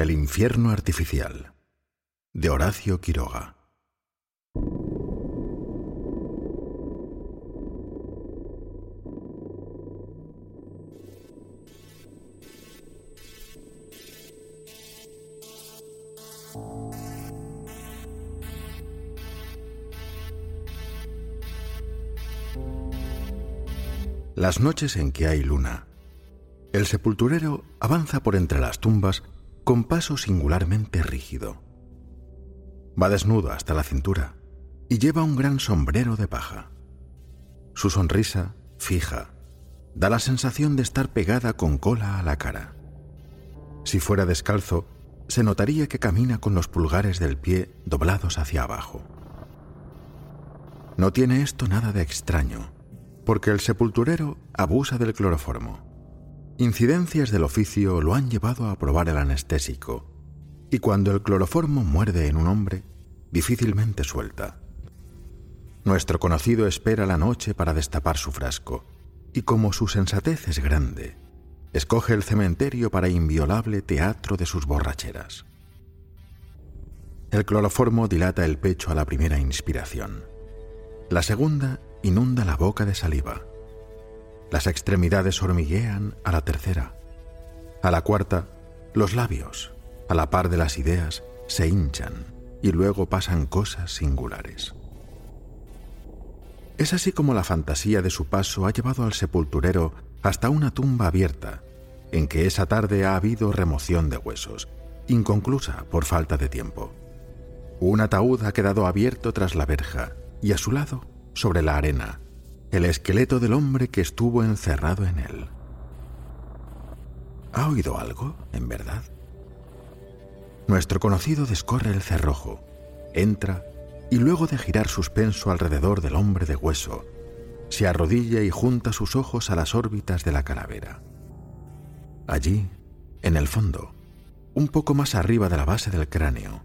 El infierno artificial de Horacio Quiroga. Las noches en que hay luna, el sepulturero avanza por entre las tumbas con paso singularmente rígido. Va desnudo hasta la cintura y lleva un gran sombrero de paja. Su sonrisa, fija, da la sensación de estar pegada con cola a la cara. Si fuera descalzo, se notaría que camina con los pulgares del pie doblados hacia abajo. No tiene esto nada de extraño, porque el sepulturero abusa del cloroformo. Incidencias del oficio lo han llevado a probar el anestésico, y cuando el cloroformo muerde en un hombre, difícilmente suelta. Nuestro conocido espera la noche para destapar su frasco, y como su sensatez es grande, escoge el cementerio para inviolable teatro de sus borracheras. El cloroformo dilata el pecho a la primera inspiración. La segunda inunda la boca de saliva las extremidades hormiguean a la tercera. A la cuarta, los labios, a la par de las ideas, se hinchan y luego pasan cosas singulares. Es así como la fantasía de su paso ha llevado al sepulturero hasta una tumba abierta, en que esa tarde ha habido remoción de huesos, inconclusa por falta de tiempo. Un ataúd ha quedado abierto tras la verja y a su lado, sobre la arena, el esqueleto del hombre que estuvo encerrado en él. ¿Ha oído algo, en verdad? Nuestro conocido descorre el cerrojo, entra y luego de girar suspenso alrededor del hombre de hueso, se arrodilla y junta sus ojos a las órbitas de la calavera. Allí, en el fondo, un poco más arriba de la base del cráneo,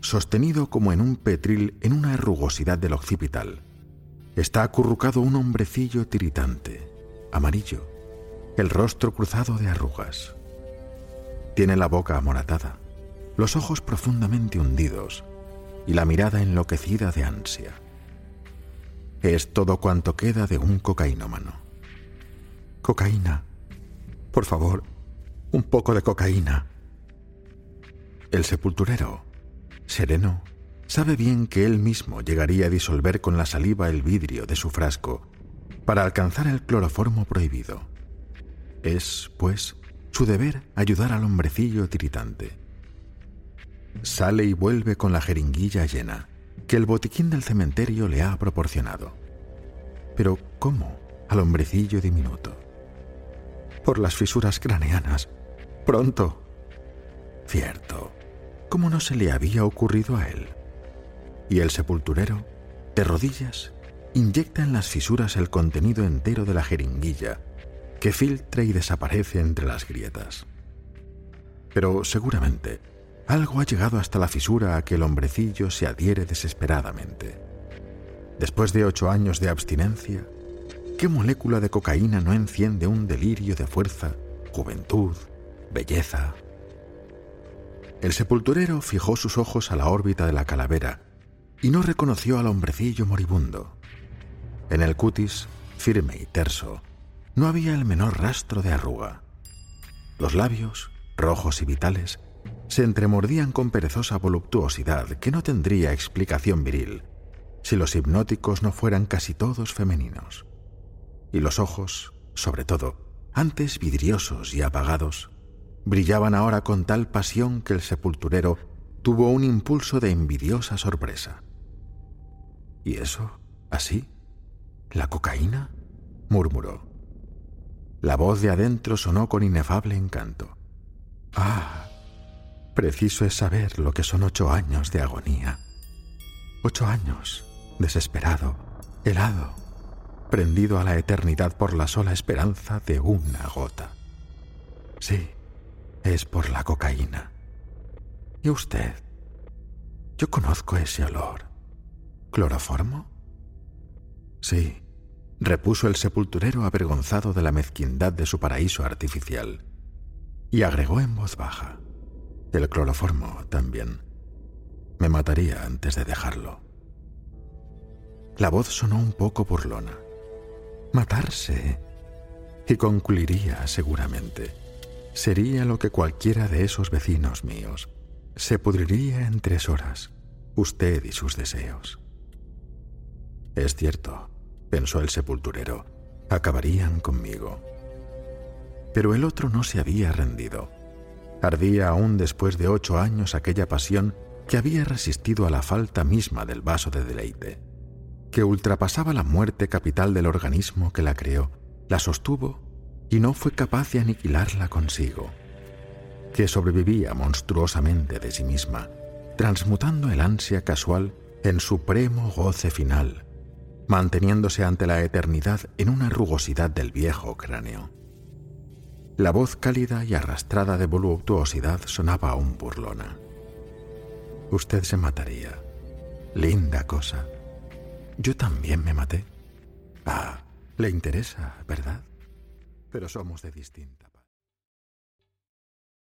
sostenido como en un petril en una rugosidad del occipital, está acurrucado un hombrecillo tiritante, amarillo, el rostro cruzado de arrugas. Tiene la boca amoratada, los ojos profundamente hundidos y la mirada enloquecida de ansia. Es todo cuanto queda de un cocainómano. Cocaína. Por favor, un poco de cocaína. El sepulturero, sereno, sabe bien que él mismo llegaría a disolver con la saliva el vidrio de su frasco para alcanzar el cloroformo prohibido. Es, pues, su deber ayudar al hombrecillo tiritante. Sale y vuelve con la jeringuilla llena, que el botiquín del cementerio le ha proporcionado. Pero ¿cómo al hombrecillo diminuto? Por las fisuras craneanas. Pronto. Cierto. ¿Cómo no se le había ocurrido a él? Y el sepulturero, de rodillas, inyecta en las fisuras el contenido entero de la jeringuilla, que filtra y desaparece entre las grietas. Pero seguramente algo ha llegado hasta la fisura a que el hombrecillo se adhiere desesperadamente. Después de ocho años de abstinencia, ¿qué molécula de cocaína no enciende un delirio de fuerza, juventud, belleza? El sepulturero fijó sus ojos a la órbita de la calavera y no reconoció al hombrecillo moribundo. En el cutis, firme y terso, no había el menor rastro de arruga. Los labios, rojos y vitales, se entremordían con perezosa voluptuosidad que no tendría explicación viril si los hipnóticos no fueran casi todos femeninos. Y los ojos, sobre todo, antes vidriosos y apagados, brillaban ahora con tal pasión que el sepulturero tuvo un impulso de envidiosa sorpresa. ¿Y eso? ¿Así? ¿La cocaína? murmuró. La voz de adentro sonó con inefable encanto. Ah, Preciso es saber lo que son ocho años de agonía. Ocho años, desesperado, helado, prendido a la eternidad por la sola esperanza de una gota. Sí, es por la cocaína. ¿Y usted? Yo conozco ese olor. ¿Cloroformo? Sí, repuso el sepulturero avergonzado de la mezquindad de su paraíso artificial, y agregó en voz baja, el cloroformo también. Me mataría antes de dejarlo. La voz sonó un poco burlona. Matarse. Y concluiría seguramente. Sería lo que cualquiera de esos vecinos míos. Se pudriría en tres horas, usted y sus deseos. Es cierto, pensó el sepulturero, acabarían conmigo. Pero el otro no se había rendido. Ardía aún después de ocho años aquella pasión que había resistido a la falta misma del vaso de deleite, que ultrapasaba la muerte capital del organismo que la creó, la sostuvo y no fue capaz de aniquilarla consigo, que sobrevivía monstruosamente de sí misma, transmutando el ansia casual en supremo goce final, manteniéndose ante la eternidad en una rugosidad del viejo cráneo. La voz cálida y arrastrada de voluptuosidad sonaba aún burlona. Usted se mataría. Linda cosa. Yo también me maté. Ah, le interesa, ¿verdad? Pero somos de distinta.